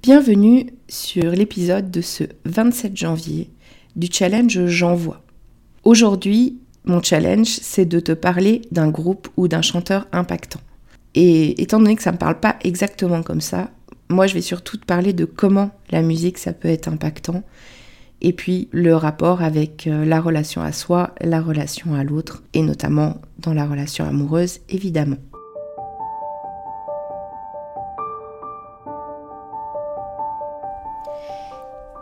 Bienvenue sur l'épisode de ce 27 janvier du challenge J'envoie. Aujourd'hui, mon challenge, c'est de te parler d'un groupe ou d'un chanteur impactant. Et étant donné que ça ne me parle pas exactement comme ça, moi je vais surtout te parler de comment la musique ça peut être impactant et puis le rapport avec euh, la relation à soi, la relation à l'autre et notamment dans la relation amoureuse évidemment.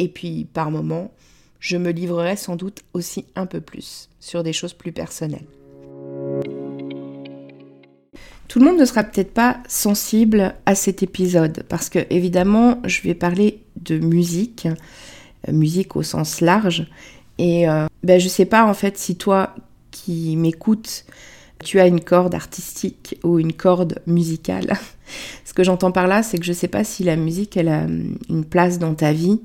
Et puis, par moments, je me livrerai sans doute aussi un peu plus sur des choses plus personnelles. Tout le monde ne sera peut-être pas sensible à cet épisode parce que évidemment je vais parler de musique, euh, musique au sens large, et euh, ben, je sais pas en fait si toi qui m'écoutes, tu as une corde artistique ou une corde musicale. Ce que j'entends par là, c'est que je sais pas si la musique a une place dans ta vie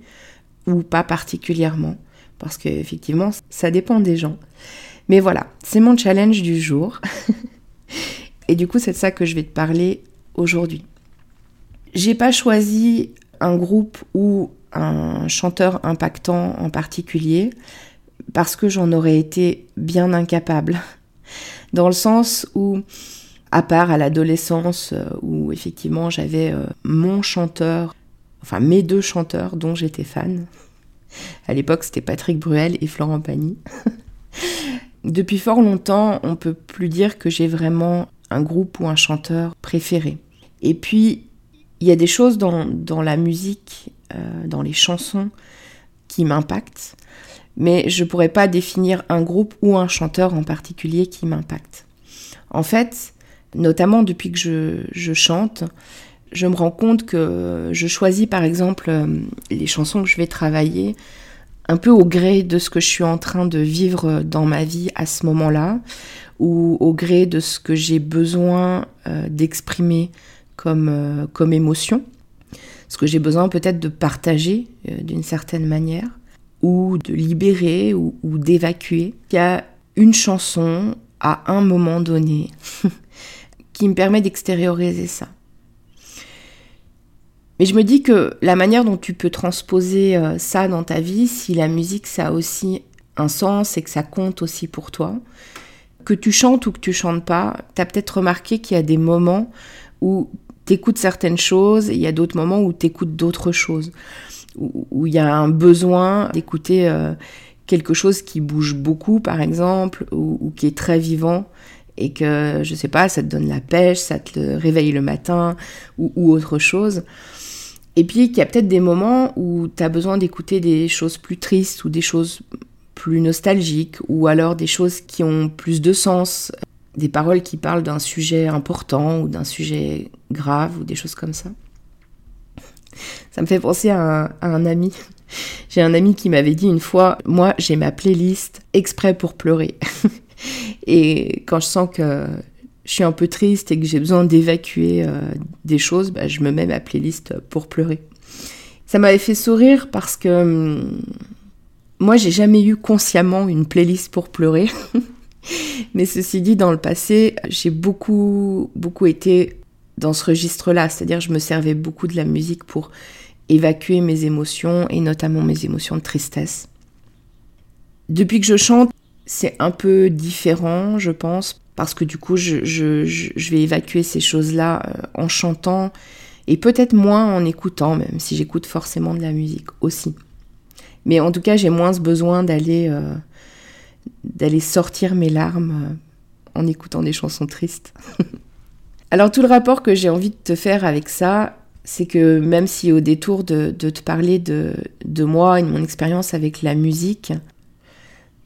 ou pas particulièrement parce qu'effectivement, ça dépend des gens. Mais voilà, c'est mon challenge du jour. Et du coup, c'est de ça que je vais te parler aujourd'hui. J'ai pas choisi un groupe ou un chanteur impactant en particulier parce que j'en aurais été bien incapable. Dans le sens où, à part à l'adolescence, euh, où effectivement j'avais euh, mon chanteur, enfin mes deux chanteurs dont j'étais fan, à l'époque, c'était Patrick Bruel et Florent Pagny. Depuis fort longtemps, on peut plus dire que j'ai vraiment un groupe ou un chanteur préféré. Et puis, il y a des choses dans, la musique, euh, dans les chansons, qui m'impactent, mais je pourrais pas définir un groupe ou un chanteur en particulier qui m'impacte. En fait, notamment depuis que je chante, je me rends compte que je choisis par exemple euh, les chansons que je vais travailler un peu au gré de ce que je suis en train de vivre dans ma vie à ce moment-là, ou au gré de ce que j'ai besoin euh, d'exprimer comme, euh, comme émotion, ce que j'ai besoin peut-être de partager d'une certaine manière, ou de libérer ou, ou d'évacuer. Il y a une chanson à un moment donné qui me permet d'extérioriser ça. Mais je me dis que la manière dont tu peux transposer euh, ça dans ta vie, si la musique ça a aussi un sens et que ça compte aussi pour toi, que tu chantes ou que tu chantes pas, tu as peut-être remarqué qu'il y a des moments où tu écoutes certaines choses il y a d'autres moments où tu écoutes d'autres choses. où il y a un besoin d'écouter euh, quelque chose qui bouge beaucoup, par exemple, ou, qui est très vivant, et que, je sais pas, ça te donne la pêche, ça te réveille le matin, ou, autre chose. Et puis qu'il y a peut-être des moments où tu as besoin d'écouter des choses plus tristes ou des choses plus nostalgiques ou alors des choses qui ont plus de sens, des paroles qui parlent d'un sujet important ou d'un sujet grave ou des choses comme ça. Ça me fait penser à un, ami. J'ai un ami qui m'avait dit une fois, moi j'ai ma playlist exprès pour pleurer. Et quand je sens que je suis un peu triste et que j'ai besoin d'évacuer euh, des choses, bah, je me mets ma playlist pour pleurer. Ça m'avait fait sourire parce que hum, moi, j'ai jamais eu consciemment une playlist pour pleurer. Mais ceci dit, dans le passé, j'ai beaucoup, beaucoup été dans ce registre-là. C'est-à-dire, je me servais beaucoup de la musique pour évacuer mes émotions et notamment mes émotions de tristesse. Depuis que je chante, c'est un peu différent, je pense, parce que du coup, je, je vais évacuer ces choses-là euh, en chantant et peut-être moins en écoutant, même si j'écoute forcément de la musique aussi. Mais en tout cas, j'ai moins besoin d'aller euh, d'aller sortir mes larmes euh, en écoutant des chansons tristes. Alors tout le rapport que j'ai envie de te faire avec ça, c'est que même si au détour de, te parler de, de, moi et de mon expérience avec la musique,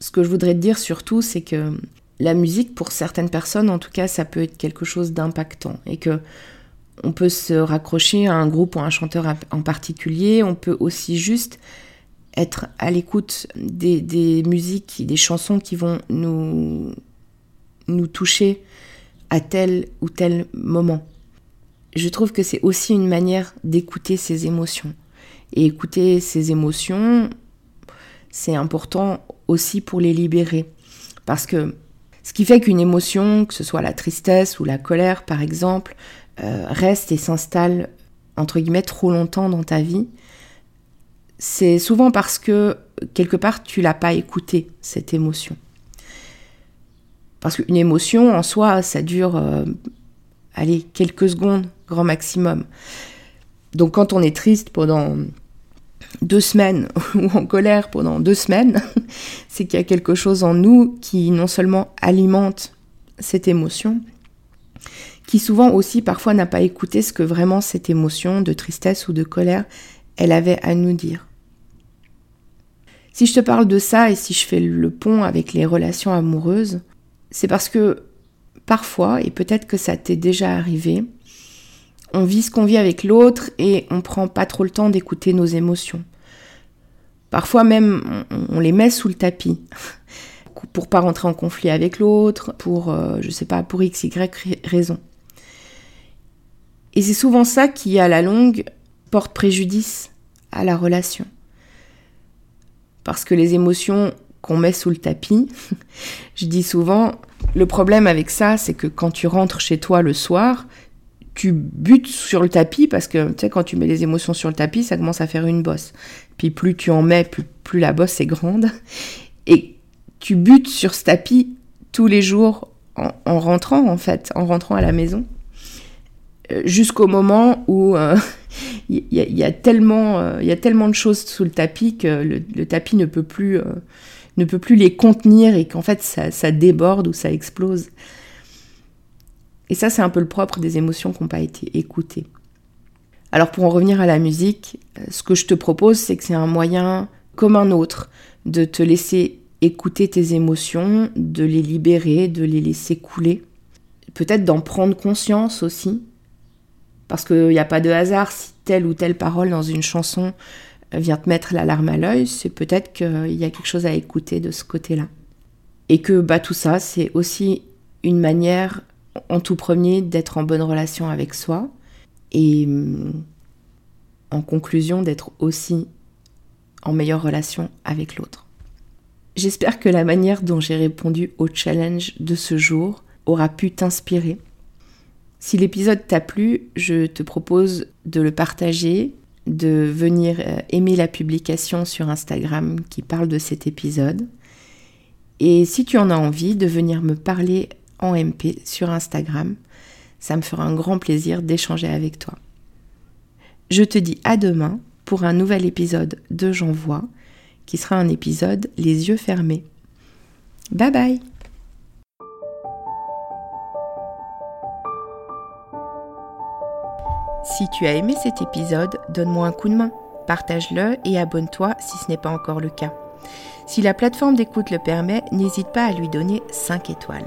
ce que je voudrais te dire surtout, c'est que la musique, pour certaines personnes, en tout cas, ça peut être quelque chose d'impactant et que on peut se raccrocher à un groupe ou à un chanteur en particulier. On peut aussi juste être à l'écoute des, musiques, des chansons qui vont nous, nous toucher à tel ou tel moment. Je trouve que c'est aussi une manière d'écouter ses émotions. Et écouter ses émotions, c'est important aussi pour les libérer. Parce que ce qui fait qu'une émotion, que ce soit la tristesse ou la colère par exemple, euh, reste et s'installe entre guillemets trop longtemps dans ta vie, c'est souvent parce que quelque part tu l'as pas écouté cette émotion. Parce qu'une émotion en soi, ça dure, euh, allez, quelques secondes, grand maximum. Donc quand on est triste pendant deux semaines ou en colère pendant deux semaines, c'est qu'il y a quelque chose en nous qui non seulement alimente cette émotion, qui souvent aussi parfois n'a pas écouté ce que vraiment cette émotion de tristesse ou de colère, elle avait à nous dire. Si je te parle de ça et si je fais le pont avec les relations amoureuses, c'est parce que parfois, et peut-être que ça t'est déjà arrivé, on vit ce qu'on vit avec l'autre et on prend pas trop le temps d'écouter nos émotions. Parfois même, on, les met sous le tapis pour pas rentrer en conflit avec l'autre, pour, euh, je sais pas, pour x, y raison. Et c'est souvent ça qui, à la longue, porte préjudice à la relation. Parce que les émotions qu'on met sous le tapis, je dis souvent, le problème avec ça, c'est que quand tu rentres chez toi le soir, tu butes sur le tapis parce que tu sais, quand tu mets les émotions sur le tapis, ça commence à faire une bosse. Puis plus tu en mets, plus, la bosse est grande. Et tu butes sur ce tapis tous les jours en rentrant, en fait, en rentrant à la maison jusqu'au moment où il euh, y, a tellement, il y a tellement de choses sous le tapis que le, tapis ne peut plus, euh, ne peut plus les contenir et qu'en fait ça, déborde ou ça explose. Et ça, c'est un peu le propre des émotions qui n'ont pas été écoutées. Alors pour en revenir à la musique, euh, ce que je te propose, c'est que c'est un moyen comme un autre de te laisser écouter tes émotions, de les libérer, de les laisser couler, peut-être d'en prendre conscience aussi, parce qu'il n'y a pas de hasard si telle ou telle parole dans une chanson vient te mettre la larme à l'œil, c'est peut-être qu'il y a quelque chose à écouter de ce côté-là. Et que bah, tout ça, c'est aussi une manière, en tout premier, d'être en bonne relation avec soi. Et hum, en conclusion, d'être aussi en meilleure relation avec l'autre. J'espère que la manière dont j'ai répondu au challenge de ce jour aura pu t'inspirer si l'épisode t'a plu, je te propose de le partager, de venir euh, aimer la publication sur Instagram qui parle de cet épisode. Et si tu en as envie, de venir me parler MP sur Instagram. Ça me fera un grand plaisir d'échanger avec toi. Je te dis à demain pour un nouvel épisode de J'envoie, qui sera un épisode les yeux fermés. Bye bye Si tu as aimé cet épisode, donne-moi un coup de main, partage-le et abonne-toi si ce n'est pas encore le cas. Si la plateforme d'écoute le permet, n'hésite pas à lui donner 5 étoiles.